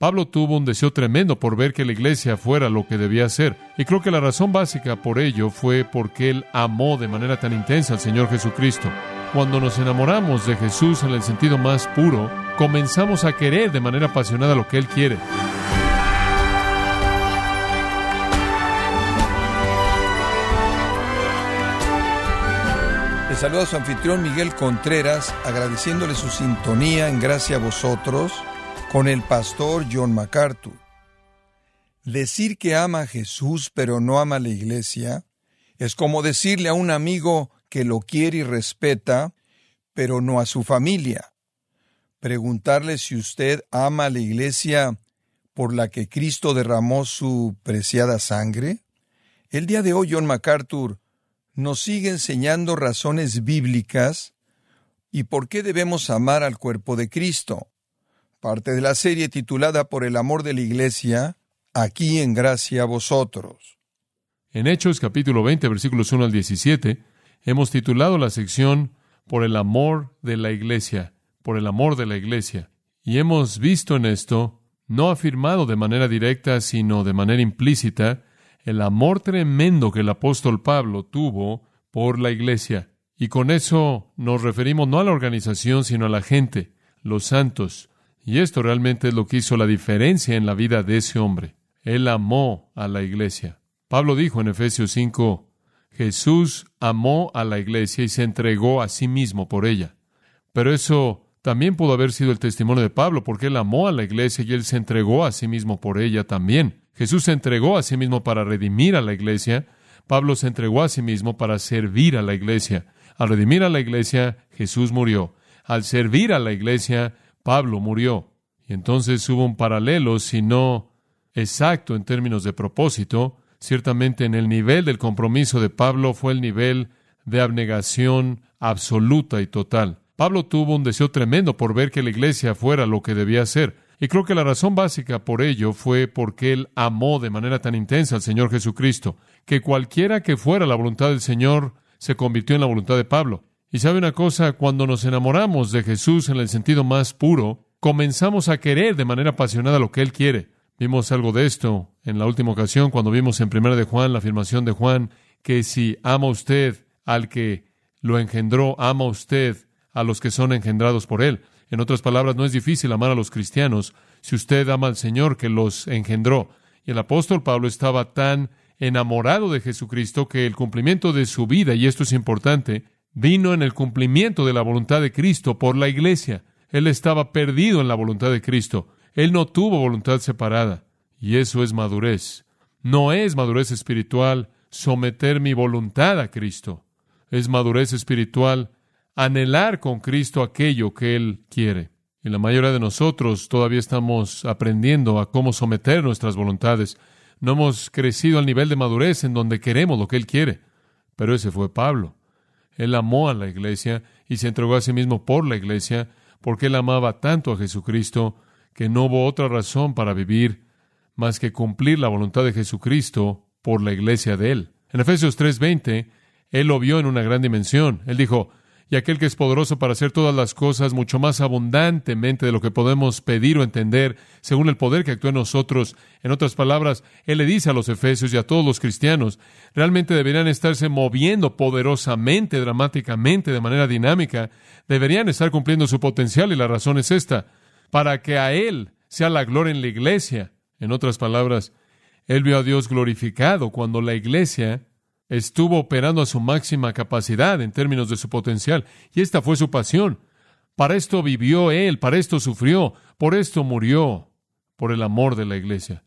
Pablo tuvo un deseo tremendo por ver que la iglesia fuera lo que debía ser. Y creo que la razón básica por ello fue porque él amó de manera tan intensa al Señor Jesucristo. Cuando nos enamoramos de Jesús en el sentido más puro, comenzamos a querer de manera apasionada lo que Él quiere. Le saluda su anfitrión Miguel Contreras, agradeciéndole su sintonía en gracia a vosotros con el pastor John MacArthur. Decir que ama a Jesús pero no ama a la iglesia es como decirle a un amigo que lo quiere y respeta, pero no a su familia. Preguntarle si usted ama a la iglesia por la que Cristo derramó su preciada sangre. El día de hoy John MacArthur nos sigue enseñando razones bíblicas y por qué debemos amar al cuerpo de Cristo parte de la serie titulada Por el amor de la Iglesia, aquí en gracia a vosotros. En Hechos capítulo 20 versículos 1 al 17, hemos titulado la sección Por el amor de la Iglesia, por el amor de la Iglesia. Y hemos visto en esto, no afirmado de manera directa, sino de manera implícita, el amor tremendo que el apóstol Pablo tuvo por la Iglesia. Y con eso nos referimos no a la organización, sino a la gente, los santos, y esto realmente es lo que hizo la diferencia en la vida de ese hombre. Él amó a la iglesia. Pablo dijo en Efesios 5, Jesús amó a la iglesia y se entregó a sí mismo por ella. Pero eso también pudo haber sido el testimonio de Pablo, porque él amó a la iglesia y él se entregó a sí mismo por ella también. Jesús se entregó a sí mismo para redimir a la iglesia. Pablo se entregó a sí mismo para servir a la iglesia. Al redimir a la iglesia, Jesús murió. Al servir a la iglesia, Pablo murió. Y entonces hubo un paralelo, si no exacto en términos de propósito, ciertamente en el nivel del compromiso de Pablo fue el nivel de abnegación absoluta y total. Pablo tuvo un deseo tremendo por ver que la iglesia fuera lo que debía ser. Y creo que la razón básica por ello fue porque él amó de manera tan intensa al Señor Jesucristo, que cualquiera que fuera la voluntad del Señor se convirtió en la voluntad de Pablo. Y sabe una cosa, cuando nos enamoramos de Jesús en el sentido más puro, comenzamos a querer de manera apasionada lo que Él quiere. Vimos algo de esto en la última ocasión cuando vimos en Primera de Juan la afirmación de Juan que si ama usted al que lo engendró, ama usted a los que son engendrados por Él. En otras palabras, no es difícil amar a los cristianos si usted ama al Señor que los engendró. Y el apóstol Pablo estaba tan enamorado de Jesucristo que el cumplimiento de su vida, y esto es importante, vino en el cumplimiento de la voluntad de Cristo por la iglesia. Él estaba perdido en la voluntad de Cristo. Él no tuvo voluntad separada. Y eso es madurez. No es madurez espiritual someter mi voluntad a Cristo. Es madurez espiritual anhelar con Cristo aquello que Él quiere. Y la mayoría de nosotros todavía estamos aprendiendo a cómo someter nuestras voluntades. No hemos crecido al nivel de madurez en donde queremos lo que Él quiere. Pero ese fue Pablo. Él amó a la iglesia y se entregó a sí mismo por la iglesia, porque él amaba tanto a Jesucristo que no hubo otra razón para vivir más que cumplir la voluntad de Jesucristo por la iglesia de él. En Efesios 3:20, él lo vio en una gran dimensión. Él dijo, y aquel que es poderoso para hacer todas las cosas mucho más abundantemente de lo que podemos pedir o entender, según el poder que actúa en nosotros. En otras palabras, Él le dice a los efesios y a todos los cristianos, realmente deberían estarse moviendo poderosamente, dramáticamente, de manera dinámica, deberían estar cumpliendo su potencial y la razón es esta, para que a Él sea la gloria en la iglesia. En otras palabras, Él vio a Dios glorificado cuando la iglesia estuvo operando a su máxima capacidad en términos de su potencial, y esta fue su pasión. Para esto vivió él, para esto sufrió, por esto murió, por el amor de la iglesia.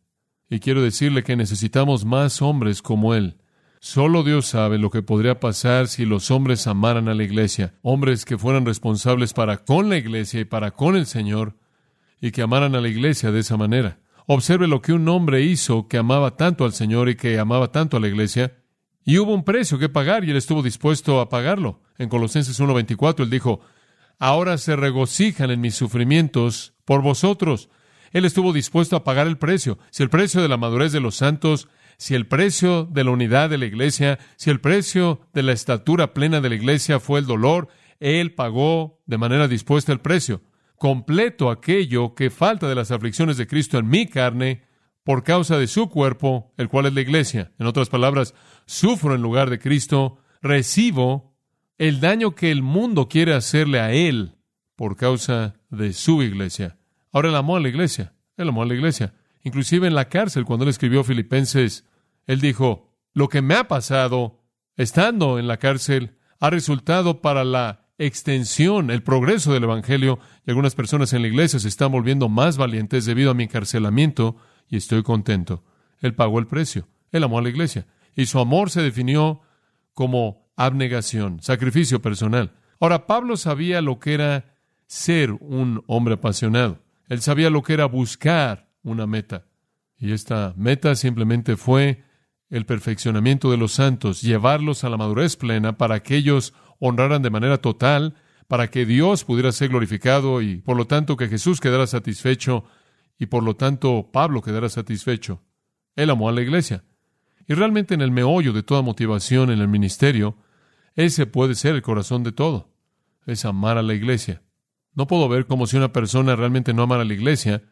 Y quiero decirle que necesitamos más hombres como él. Solo Dios sabe lo que podría pasar si los hombres amaran a la iglesia, hombres que fueran responsables para con la iglesia y para con el Señor, y que amaran a la iglesia de esa manera. Observe lo que un hombre hizo que amaba tanto al Señor y que amaba tanto a la iglesia, y hubo un precio que pagar y él estuvo dispuesto a pagarlo. En Colosenses 1.24 él dijo, ahora se regocijan en mis sufrimientos por vosotros. Él estuvo dispuesto a pagar el precio. Si el precio de la madurez de los santos, si el precio de la unidad de la iglesia, si el precio de la estatura plena de la iglesia fue el dolor, él pagó de manera dispuesta el precio. completo aquello que falta de las aflicciones de Cristo en mi carne por causa de su cuerpo, el cual es la iglesia. En otras palabras, sufro en lugar de Cristo, recibo el daño que el mundo quiere hacerle a él por causa de su iglesia. Ahora él amó a la iglesia, él amó a la iglesia. Inclusive en la cárcel, cuando él escribió Filipenses, él dijo, lo que me ha pasado estando en la cárcel ha resultado para la extensión, el progreso del Evangelio, y algunas personas en la iglesia se están volviendo más valientes debido a mi encarcelamiento, y estoy contento. Él pagó el precio, él amó a la iglesia, y su amor se definió como abnegación, sacrificio personal. Ahora, Pablo sabía lo que era ser un hombre apasionado. Él sabía lo que era buscar una meta. Y esta meta simplemente fue el perfeccionamiento de los santos, llevarlos a la madurez plena para que ellos honraran de manera total, para que Dios pudiera ser glorificado y por lo tanto que Jesús quedara satisfecho y por lo tanto Pablo quedara satisfecho. Él amó a la iglesia. Y realmente en el meollo de toda motivación en el ministerio, ese puede ser el corazón de todo. Es amar a la iglesia. No puedo ver cómo si una persona realmente no amara a la iglesia,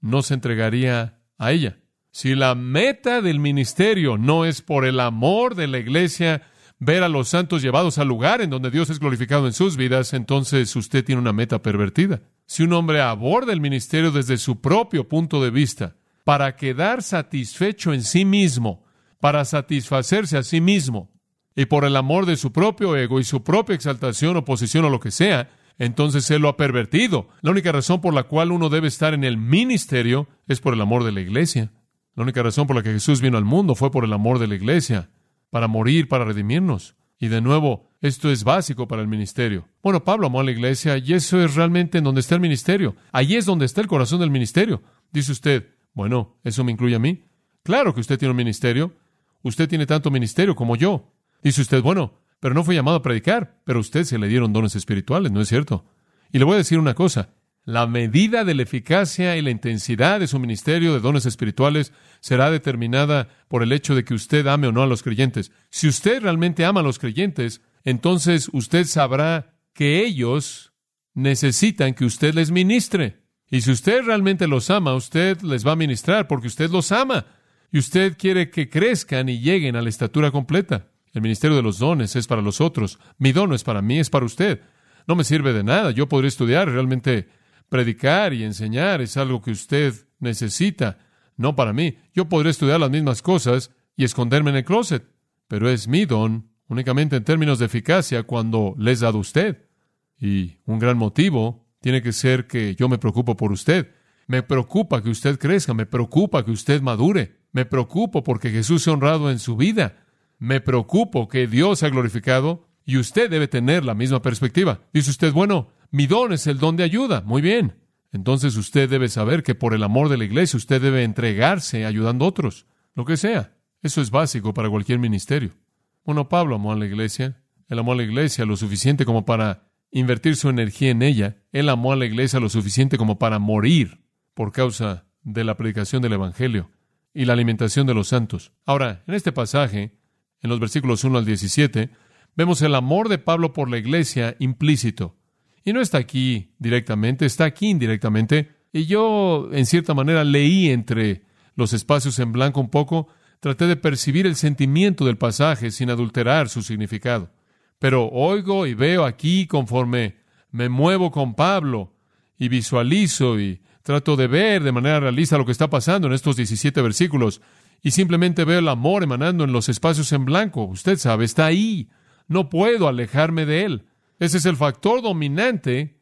no se entregaría a ella. Si la meta del ministerio no es por el amor de la iglesia, ver a los santos llevados al lugar en donde Dios es glorificado en sus vidas, entonces usted tiene una meta pervertida. Si un hombre aborda el ministerio desde su propio punto de vista, para quedar satisfecho en sí mismo, para satisfacerse a sí mismo, y por el amor de su propio ego y su propia exaltación o posición o lo que sea, entonces él lo ha pervertido. La única razón por la cual uno debe estar en el ministerio es por el amor de la iglesia. La única razón por la que Jesús vino al mundo fue por el amor de la iglesia, para morir, para redimirnos. Y de nuevo, esto es básico para el ministerio. Bueno, Pablo amó a la iglesia y eso es realmente en donde está el ministerio. Allí es donde está el corazón del ministerio. Dice usted, bueno, ¿eso me incluye a mí? Claro que usted tiene un ministerio. Usted tiene tanto ministerio como yo. Dice usted, bueno, pero no fue llamado a predicar, pero a usted se le dieron dones espirituales, ¿no es cierto? Y le voy a decir una cosa, la medida de la eficacia y la intensidad de su ministerio de dones espirituales será determinada por el hecho de que usted ame o no a los creyentes. Si usted realmente ama a los creyentes, entonces usted sabrá que ellos necesitan que usted les ministre. Y si usted realmente los ama, usted les va a ministrar porque usted los ama. Y usted quiere que crezcan y lleguen a la estatura completa. El ministerio de los dones es para los otros. Mi don no es para mí, es para usted. No me sirve de nada. Yo podré estudiar, realmente predicar y enseñar es algo que usted necesita, no para mí. Yo podré estudiar las mismas cosas y esconderme en el closet, pero es mi don únicamente en términos de eficacia cuando les he dado usted. Y un gran motivo tiene que ser que yo me preocupo por usted. Me preocupa que usted crezca, me preocupa que usted madure, me preocupo porque Jesús sea honrado en su vida. Me preocupo que Dios ha glorificado y usted debe tener la misma perspectiva. Dice usted, bueno, mi don es el don de ayuda. Muy bien. Entonces usted debe saber que por el amor de la iglesia usted debe entregarse ayudando a otros, lo que sea. Eso es básico para cualquier ministerio. Bueno, Pablo amó a la iglesia. Él amó a la iglesia lo suficiente como para invertir su energía en ella. Él amó a la iglesia lo suficiente como para morir por causa de la predicación del Evangelio y la alimentación de los santos. Ahora, en este pasaje, en los versículos 1 al 17, vemos el amor de Pablo por la iglesia implícito. Y no está aquí directamente, está aquí indirectamente. Y yo, en cierta manera, leí entre los espacios en blanco un poco, traté de percibir el sentimiento del pasaje sin adulterar su significado. Pero oigo y veo aquí conforme me muevo con Pablo y visualizo y trato de ver de manera realista lo que está pasando en estos 17 versículos y simplemente veo el amor emanando en los espacios en blanco. Usted sabe, está ahí. No puedo alejarme de él. Ese es el factor dominante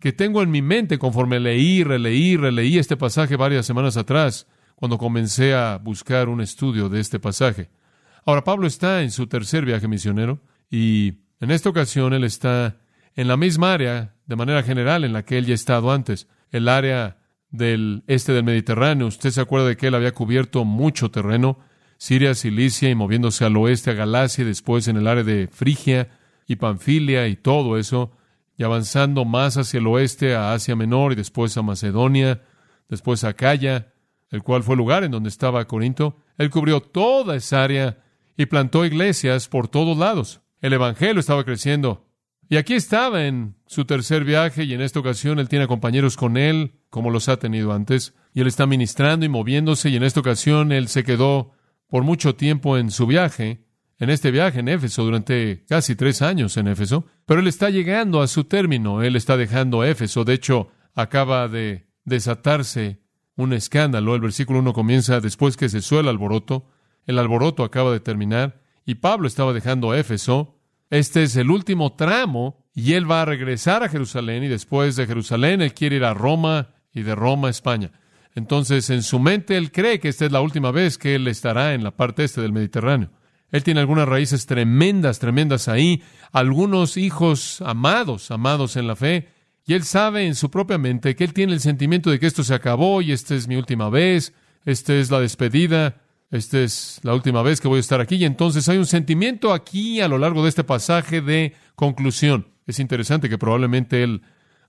que tengo en mi mente conforme leí, releí, releí este pasaje varias semanas atrás, cuando comencé a buscar un estudio de este pasaje. Ahora, Pablo está en su tercer viaje misionero y en esta ocasión él está en la misma área, de manera general, en la que él ya ha estado antes, el área del este del Mediterráneo. Usted se acuerda de que él había cubierto mucho terreno, Siria, Cilicia y moviéndose al oeste a Galacia y después en el área de Frigia y Panfilia y todo eso, y avanzando más hacia el oeste a Asia Menor y después a Macedonia, después a Acaya, el cual fue el lugar en donde estaba Corinto. Él cubrió toda esa área y plantó iglesias por todos lados. El Evangelio estaba creciendo Y aquí estaba en su tercer viaje y en esta ocasión él tiene compañeros con él, como los ha tenido antes, y él está ministrando y moviéndose y en esta ocasión él se quedó por mucho tiempo en su viaje, en este viaje en Éfeso durante casi tres años en Éfeso, pero él está llegando a su término, él está dejando Éfeso, de hecho acaba de desatarse un escándalo, el versículo 1 comienza después que cesó el alboroto, el alboroto acaba de terminar y Pablo estaba dejando Éfeso, este es el último tramo y él va a regresar a Jerusalén y después de Jerusalén él quiere ir a Roma y de Roma a España. Entonces, en su mente, él cree que esta es la última vez que él estará en la parte este del Mediterráneo. Él tiene algunas raíces tremendas, tremendas ahí, algunos hijos amados, amados en la fe, y él sabe en su propia mente que él tiene el sentimiento de que esto se acabó y esta es mi última vez, esta es la despedida, esta es la última vez que voy a estar aquí. Y entonces hay un sentimiento aquí a lo largo de este pasaje de conclusión. Es interesante que probablemente él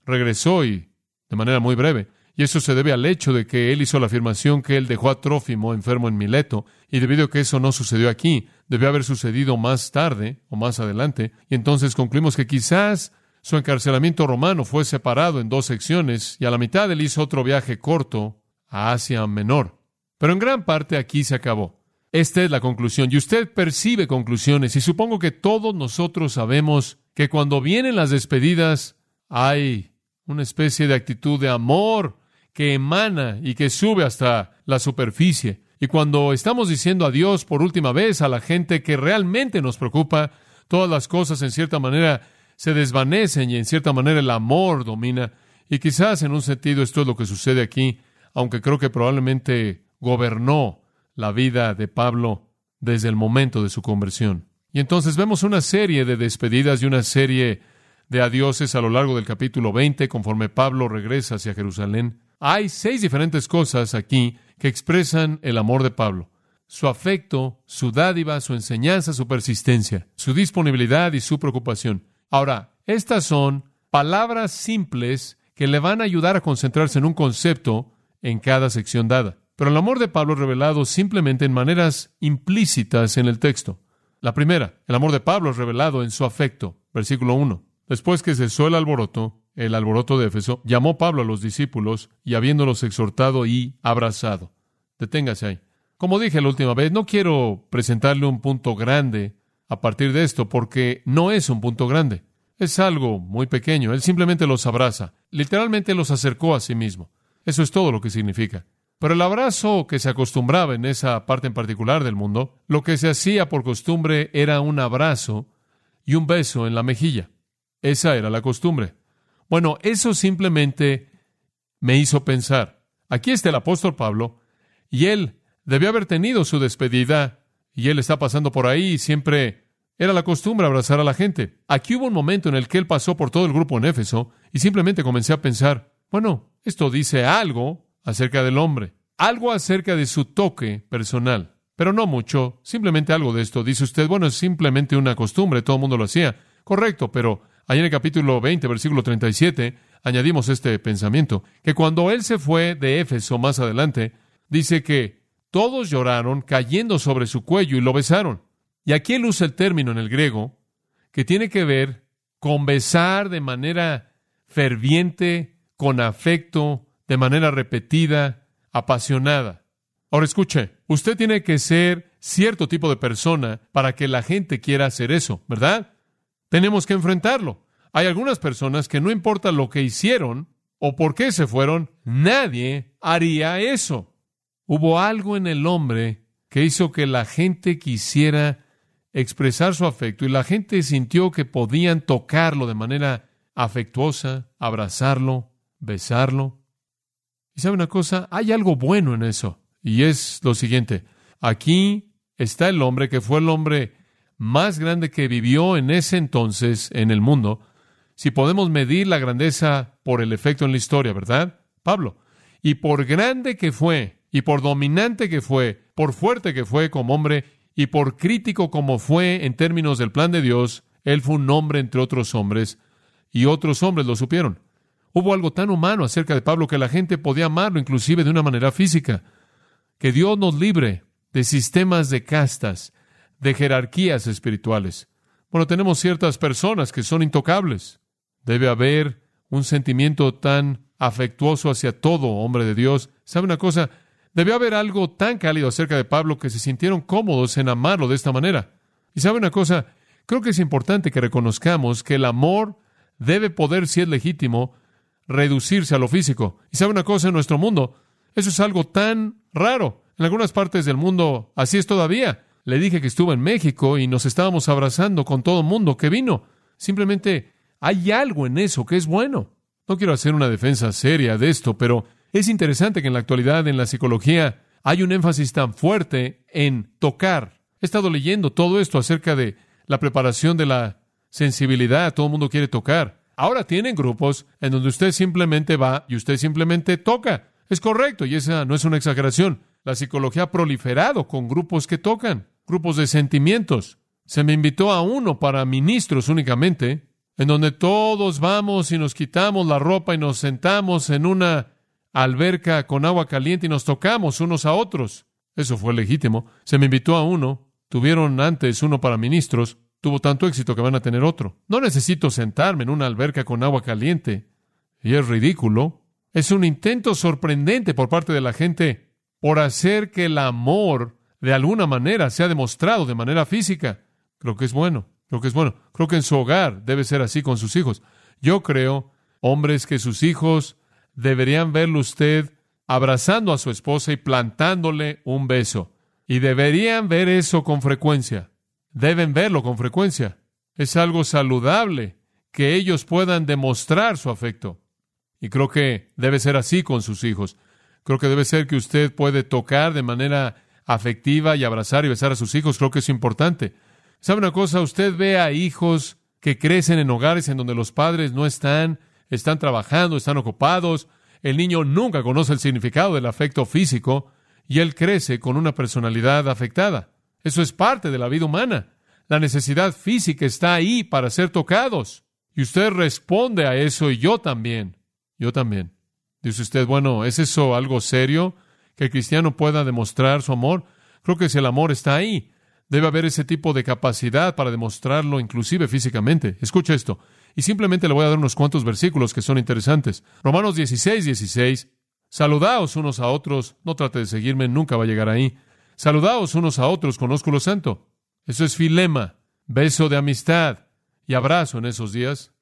regresó y de manera muy breve. Y eso se debe al hecho de que él hizo la afirmación que él dejó a Trófimo enfermo en Mileto, y debido a que eso no sucedió aquí, debió haber sucedido más tarde o más adelante, y entonces concluimos que quizás su encarcelamiento romano fue separado en dos secciones, y a la mitad él hizo otro viaje corto a Asia Menor. Pero en gran parte aquí se acabó. Esta es la conclusión. Y usted percibe conclusiones. Y supongo que todos nosotros sabemos que cuando vienen las despedidas hay una especie de actitud de amor que emana y que sube hasta la superficie. Y cuando estamos diciendo adiós por última vez a la gente que realmente nos preocupa, todas las cosas en cierta manera se desvanecen y en cierta manera el amor domina. Y quizás en un sentido esto es lo que sucede aquí, aunque creo que probablemente gobernó la vida de Pablo desde el momento de su conversión. Y entonces vemos una serie de despedidas y una serie de adioses a lo largo del capítulo 20, conforme Pablo regresa hacia Jerusalén. Hay seis diferentes cosas aquí que expresan el amor de Pablo. Su afecto, su dádiva, su enseñanza, su persistencia, su disponibilidad y su preocupación. Ahora, estas son palabras simples que le van a ayudar a concentrarse en un concepto en cada sección dada. Pero el amor de Pablo es revelado simplemente en maneras implícitas en el texto. La primera, el amor de Pablo es revelado en su afecto. Versículo 1. Después que cesó el alboroto, el alboroto de Éfeso, llamó Pablo a los discípulos y habiéndolos exhortado y abrazado. Deténgase ahí. Como dije la última vez, no quiero presentarle un punto grande a partir de esto, porque no es un punto grande. Es algo muy pequeño. Él simplemente los abraza. Literalmente los acercó a sí mismo. Eso es todo lo que significa. Pero el abrazo que se acostumbraba en esa parte en particular del mundo, lo que se hacía por costumbre era un abrazo y un beso en la mejilla. Esa era la costumbre. Bueno, eso simplemente me hizo pensar. Aquí está el apóstol Pablo y él debió haber tenido su despedida y él está pasando por ahí y siempre era la costumbre abrazar a la gente. Aquí hubo un momento en el que él pasó por todo el grupo en Éfeso y simplemente comencé a pensar, bueno, esto dice algo acerca del hombre, algo acerca de su toque personal, pero no mucho, simplemente algo de esto. Dice usted, bueno, es simplemente una costumbre, todo el mundo lo hacía. Correcto, pero ahí en el capítulo 20, versículo 37, añadimos este pensamiento, que cuando él se fue de Éfeso más adelante, dice que todos lloraron cayendo sobre su cuello y lo besaron. Y aquí él usa el término en el griego que tiene que ver con besar de manera ferviente, con afecto, de manera repetida, apasionada. Ahora escuche, usted tiene que ser cierto tipo de persona para que la gente quiera hacer eso, ¿verdad? Tenemos que enfrentarlo. Hay algunas personas que no importa lo que hicieron o por qué se fueron, nadie haría eso. Hubo algo en el hombre que hizo que la gente quisiera expresar su afecto y la gente sintió que podían tocarlo de manera afectuosa, abrazarlo, besarlo. Y sabe una cosa, hay algo bueno en eso. Y es lo siguiente, aquí está el hombre que fue el hombre más grande que vivió en ese entonces en el mundo, si podemos medir la grandeza por el efecto en la historia, ¿verdad? Pablo. Y por grande que fue, y por dominante que fue, por fuerte que fue como hombre, y por crítico como fue en términos del plan de Dios, él fue un hombre entre otros hombres, y otros hombres lo supieron. Hubo algo tan humano acerca de Pablo que la gente podía amarlo inclusive de una manera física. Que Dios nos libre de sistemas de castas, de jerarquías espirituales, Bueno, tenemos ciertas personas que son intocables. Debe haber un sentimiento tan afectuoso hacia todo hombre de Dios. ¿Sabe una cosa? Debió haber algo tan cálido acerca de Pablo que se sintieron cómodos en amarlo de esta manera. Y sabe una cosa, creo que es importante que reconozcamos que el amor debe poder, si es legítimo, reducirse a lo físico. Y sabe una cosa, en nuestro mundo, eso es algo tan raro. En algunas partes del mundo así es todavía. Le dije que estuvo en México y nos estábamos abrazando con todo el mundo que vino. Simplemente hay algo en eso que es bueno. No quiero hacer una defensa seria de esto, pero es interesante que en la actualidad en la psicología hay un énfasis tan fuerte en tocar. He estado leyendo todo esto acerca de la preparación de la sensibilidad. Todo el mundo quiere tocar. Ahora tienen grupos en donde usted simplemente va y usted simplemente toca. Es correcto y esa no es una exageración. La psicología ha proliferado con grupos que tocan, grupos de sentimientos. Se me invitó a uno para ministros únicamente, en donde todos vamos y nos quitamos la ropa y nos sentamos en una alberca con agua caliente y nos tocamos unos a otros. Eso fue legítimo. Se me invitó a uno. Tuvieron antes uno para ministros. Tuvo tanto éxito que van a tener otro. No necesito sentarme en una alberca con agua caliente. Y es ridículo. Es un intento sorprendente por parte de la gente por hacer que el amor de alguna manera sea demostrado de manera física. Creo que es bueno. Creo que es bueno. Creo que en su hogar debe ser así con sus hijos. Yo creo, hombres, que sus hijos deberían verlo usted abrazando a su esposa y plantándole un beso. Y deberían ver eso con frecuencia. Deben verlo con frecuencia. Es algo saludable que ellos puedan demostrar su afecto. Y creo que debe ser así con sus hijos. Creo que debe ser que usted puede tocar de manera afectiva y abrazar y besar a sus hijos. Creo que es importante. ¿Sabe una cosa? Usted ve a hijos que crecen en hogares en donde los padres no están están trabajando, están ocupados. El niño nunca conoce el significado del afecto físico y él crece con una personalidad afectada. Eso es parte de la vida humana. La necesidad física está ahí para ser tocados. Y usted responde a eso y yo también. Yo también. Dice usted, bueno, ¿es eso algo serio? Que el cristiano pueda demostrar su amor. Creo que si el amor está ahí, debe haber ese tipo de capacidad para demostrarlo inclusive físicamente. Escucha esto. Y simplemente le voy a dar unos cuantos versículos que son interesantes. Romanos 16, 16. Saludaos unos a otros. No trate de seguirme, nunca va a llegar ahí. Saludaos unos a otros con ósculo santo. Eso es filema, beso de amistad y abrazo en esos días.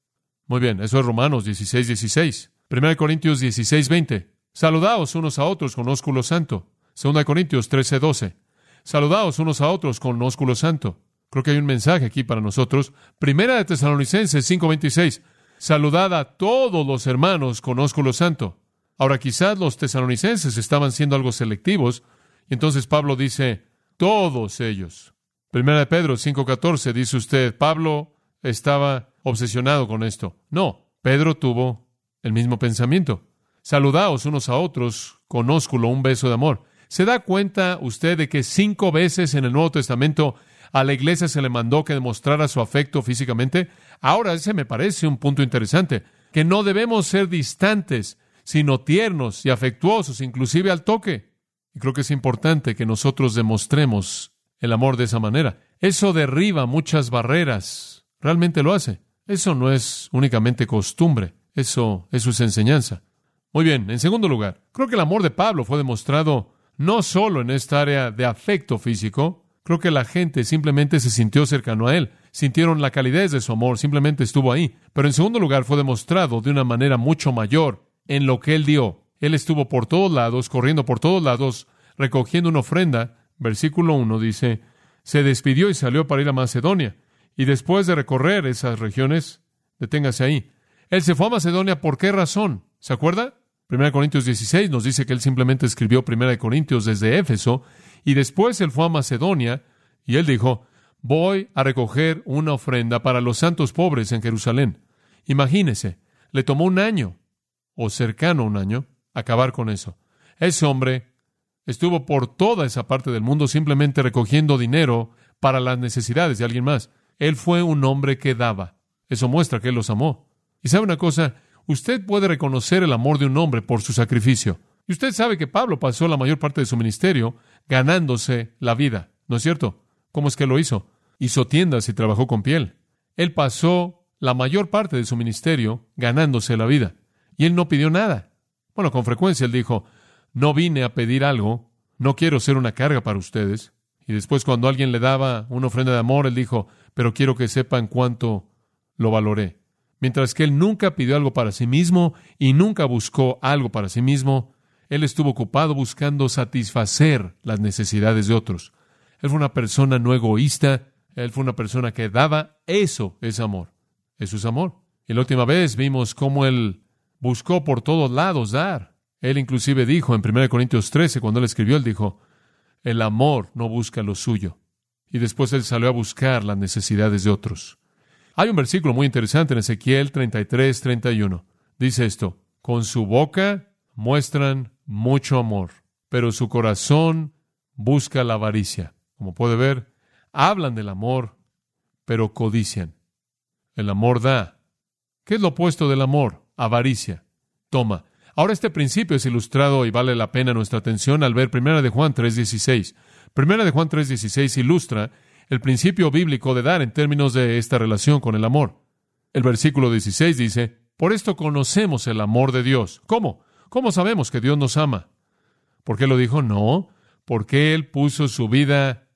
Muy bien, eso es Romanos 16, 16. 1 Corintios 16, 20. Saludaos unos a otros con ósculo santo. 2 Corintios 13, 12. Saludaos unos a otros con ósculo santo. Creo que hay un mensaje aquí para nosotros. Primera de Tesalonicenses 5:26. Saludad a todos los hermanos con ósculo santo. Ahora quizás los tesalonicenses estaban siendo algo selectivos, y entonces Pablo dice, todos ellos. Primera de Pedro 5:14 dice usted, Pablo estaba obsesionado con esto. No, Pedro tuvo el mismo pensamiento. Saludaos unos a otros con ósculo, un beso de amor. ¿Se da cuenta usted de que cinco veces en el Nuevo Testamento a la iglesia se le mandó que demostrara su afecto físicamente. Ahora ese me parece un punto interesante, que no debemos ser distantes, sino tiernos y afectuosos, inclusive al toque. Y creo que es importante que nosotros demostremos el amor de esa manera. Eso derriba muchas barreras, realmente lo hace. Eso no es únicamente costumbre, eso, eso es enseñanza. Muy bien, en segundo lugar, creo que el amor de Pablo fue demostrado no solo en esta área de afecto físico, Creo que la gente simplemente se sintió cercano a él, sintieron la calidez de su amor, simplemente estuvo ahí. Pero en segundo lugar fue demostrado de una manera mucho mayor en lo que él dio. Él estuvo por todos lados, corriendo por todos lados, recogiendo una ofrenda. Versículo 1 dice, se despidió y salió para ir a Macedonia. Y después de recorrer esas regiones, deténgase ahí. Él se fue a Macedonia, ¿por qué razón? ¿Se acuerda? 1 Corintios 16 nos dice que él simplemente escribió 1 Corintios desde Éfeso y después él fue a Macedonia y él dijo, voy a recoger una ofrenda para los santos pobres en Jerusalén. Imagínese, le tomó un año, o cercano a un año, acabar con eso. Ese hombre estuvo por toda esa parte del mundo simplemente recogiendo dinero para las necesidades de alguien más. Él fue un hombre que daba. Eso muestra que él los amó. Y sabe una cosa, usted puede reconocer el amor de un hombre por su sacrificio. Y usted sabe que Pablo pasó la mayor parte de su ministerio ganándose la vida, ¿no es cierto? ¿Cómo es que lo hizo? Hizo tiendas y trabajó con piel. Él pasó la mayor parte de su ministerio ganándose la vida. Y él no pidió nada. Bueno, con frecuencia él dijo, no vine a pedir algo, no quiero ser una carga para ustedes. Y después cuando alguien le daba una ofrenda de amor, él dijo, pero quiero que sepan cuánto lo valoré. Mientras que él nunca pidió algo para sí mismo y nunca buscó algo para sí mismo, él estuvo ocupado buscando satisfacer las necesidades de otros. Él fue una persona no egoísta, él fue una persona que daba, eso es amor. Eso es amor. Y la última vez vimos cómo él buscó por todos lados dar. Él inclusive dijo en 1 Corintios 13, cuando él escribió, él dijo, el amor no busca lo suyo. Y después él salió a buscar las necesidades de otros. Hay un versículo muy interesante en Ezequiel 33, 31. Dice esto, con su boca muestran mucho amor, pero su corazón busca la avaricia. Como puede ver, hablan del amor, pero codician. El amor da. ¿Qué es lo opuesto del amor? Avaricia. Toma. Ahora este principio es ilustrado y vale la pena nuestra atención al ver 1 de Juan 3:16. 1 de Juan 3:16 ilustra el principio bíblico de dar en términos de esta relación con el amor. El versículo 16 dice, "Por esto conocemos el amor de Dios." ¿Cómo? ¿Cómo sabemos que Dios nos ama? ¿Por qué lo dijo? No, porque Él puso su vida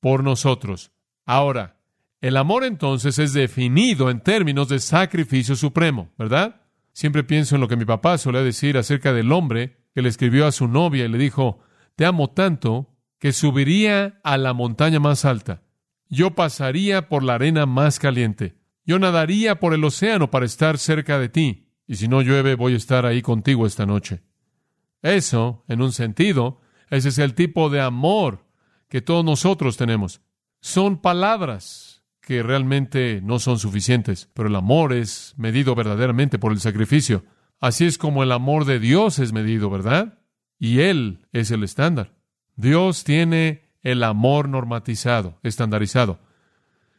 por nosotros. Ahora, el amor entonces es definido en términos de sacrificio supremo, ¿verdad? Siempre pienso en lo que mi papá solía decir acerca del hombre que le escribió a su novia y le dijo, te amo tanto que subiría a la montaña más alta. Yo pasaría por la arena más caliente. Yo nadaría por el océano para estar cerca de ti y si no llueve voy a estar ahí contigo esta noche. Eso, en un sentido, ese es el tipo de amor que todos nosotros tenemos. Son palabras que realmente no son suficientes, pero el amor es medido verdaderamente por el sacrificio. Así es como el amor de Dios es medido, ¿verdad? Y Él es el estándar. Dios tiene el amor normatizado, estandarizado.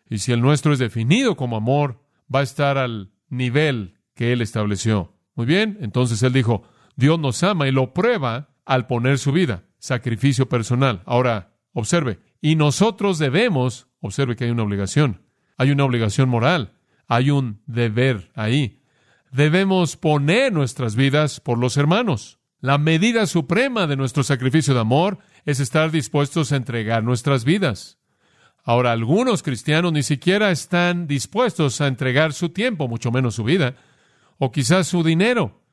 Y si el nuestro es definido como amor, va a estar al nivel que Él estableció. Muy bien, entonces Él dijo, Dios nos ama y lo prueba al poner su vida, sacrificio personal. Ahora, observe, y nosotros debemos, observe que hay una obligación, hay una obligación moral, hay un deber ahí. Debemos poner nuestras vidas por los hermanos. La medida suprema de nuestro sacrificio de amor es estar dispuestos a entregar nuestras vidas. Ahora, algunos cristianos ni siquiera están dispuestos a entregar su tiempo, mucho menos su vida o quizás su dinero.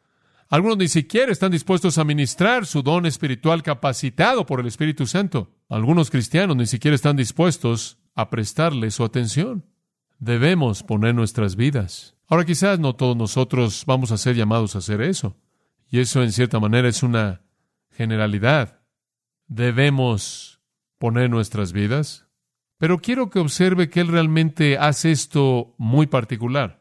Algunos ni siquiera están dispuestos a ministrar su don espiritual capacitado por el Espíritu Santo. Algunos cristianos ni siquiera están dispuestos a prestarle su atención. Debemos poner nuestras vidas. Ahora quizás no todos nosotros vamos a ser llamados a hacer eso. Y eso en cierta manera es una generalidad. Debemos poner nuestras vidas. Pero quiero que observe que Él realmente hace esto muy particular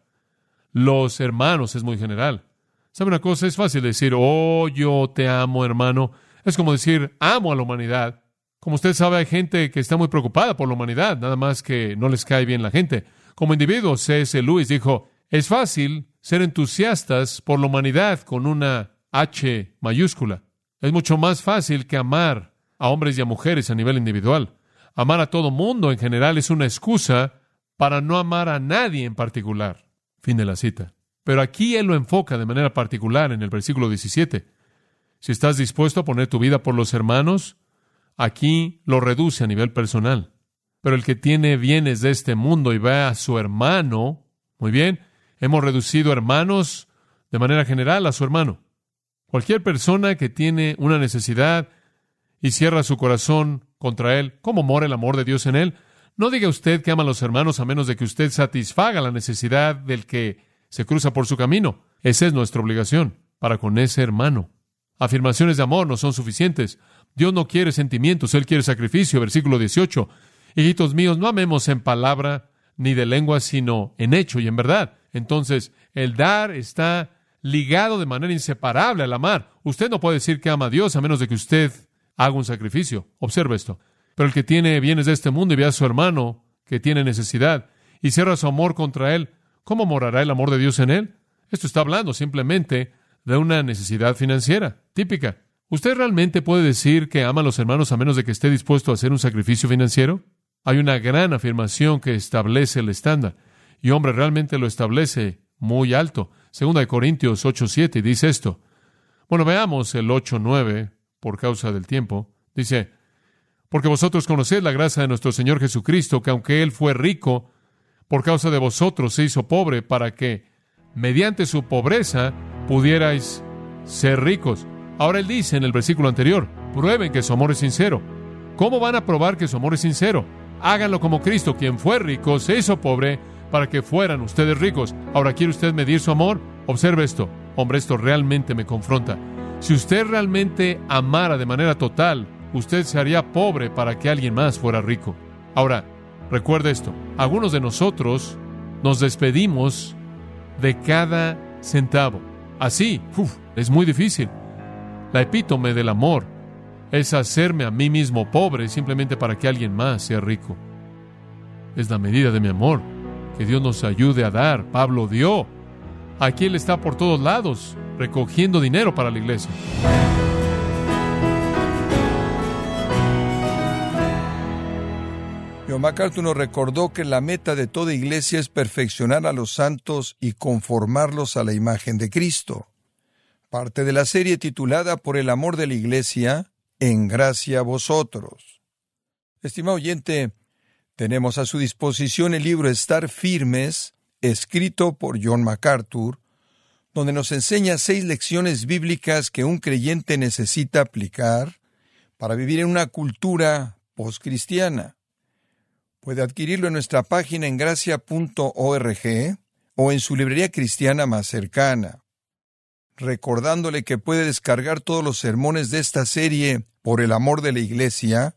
los hermanos es muy general. ¿Sabe una cosa? Es fácil decir, oh, yo te amo, hermano. Es como decir, amo a la humanidad. Como usted sabe, hay gente que está muy preocupada por la humanidad, nada más que no les cae bien la gente. Como individuo, C.S. Lewis dijo, es fácil ser entusiastas por la humanidad con una H mayúscula. Es mucho más fácil que amar a hombres y a mujeres a nivel individual. Amar a todo mundo en general es una excusa para no amar a nadie en particular. Fin de la cita. Pero aquí él lo enfoca de manera particular en el versículo 17. Si estás dispuesto a poner tu vida por los hermanos, aquí lo reduce a nivel personal. Pero el que tiene bienes de este mundo y ve a su hermano, muy bien, hemos reducido hermanos de manera general a su hermano. Cualquier persona que tiene una necesidad y cierra su corazón contra él, ¿cómo mora el amor de Dios en él? No diga usted que ama a los hermanos a menos de que usted satisfaga la necesidad del que se cruza por su camino. Esa es nuestra obligación para con ese hermano. Afirmaciones de amor no son suficientes. Dios no quiere sentimientos, Él quiere sacrificio. Versículo 18. Hijitos míos, no amemos en palabra ni de lengua, sino en hecho y en verdad. Entonces, el dar está ligado de manera inseparable al amar. Usted no puede decir que ama a Dios a menos de que usted haga un sacrificio. Observe esto. Pero el que tiene bienes de este mundo y ve a su hermano que tiene necesidad y cierra su amor contra él, ¿cómo morará el amor de Dios en él? Esto está hablando simplemente de una necesidad financiera típica. ¿Usted realmente puede decir que ama a los hermanos a menos de que esté dispuesto a hacer un sacrificio financiero? Hay una gran afirmación que establece el estándar. y hombre realmente lo establece muy alto. Segunda de Corintios 8:7 dice esto. Bueno, veamos el 8:9 por causa del tiempo. Dice, porque vosotros conocéis la gracia de nuestro Señor Jesucristo, que aunque Él fue rico, por causa de vosotros se hizo pobre para que, mediante su pobreza, pudierais ser ricos. Ahora Él dice en el versículo anterior, prueben que su amor es sincero. ¿Cómo van a probar que su amor es sincero? Háganlo como Cristo, quien fue rico, se hizo pobre para que fueran ustedes ricos. Ahora, ¿quiere usted medir su amor? Observe esto. Hombre, esto realmente me confronta. Si usted realmente amara de manera total, usted se haría pobre para que alguien más fuera rico. Ahora, recuerde esto. Algunos de nosotros nos despedimos de cada centavo. Así, es muy difícil. La epítome del amor es hacerme a mí mismo pobre simplemente para que alguien más sea rico. Es la medida de mi amor. Que Dios nos ayude a dar. Pablo dio. Aquí Él está por todos lados, recogiendo dinero para la iglesia. John MacArthur nos recordó que la meta de toda iglesia es perfeccionar a los santos y conformarlos a la imagen de Cristo. Parte de la serie titulada Por el amor de la iglesia, en gracia a vosotros. Estimado oyente, tenemos a su disposición el libro Estar Firmes, escrito por John MacArthur, donde nos enseña seis lecciones bíblicas que un creyente necesita aplicar para vivir en una cultura postcristiana. Puede adquirirlo en nuestra página en gracia.org o en su librería cristiana más cercana. Recordándole que puede descargar todos los sermones de esta serie por el amor de la Iglesia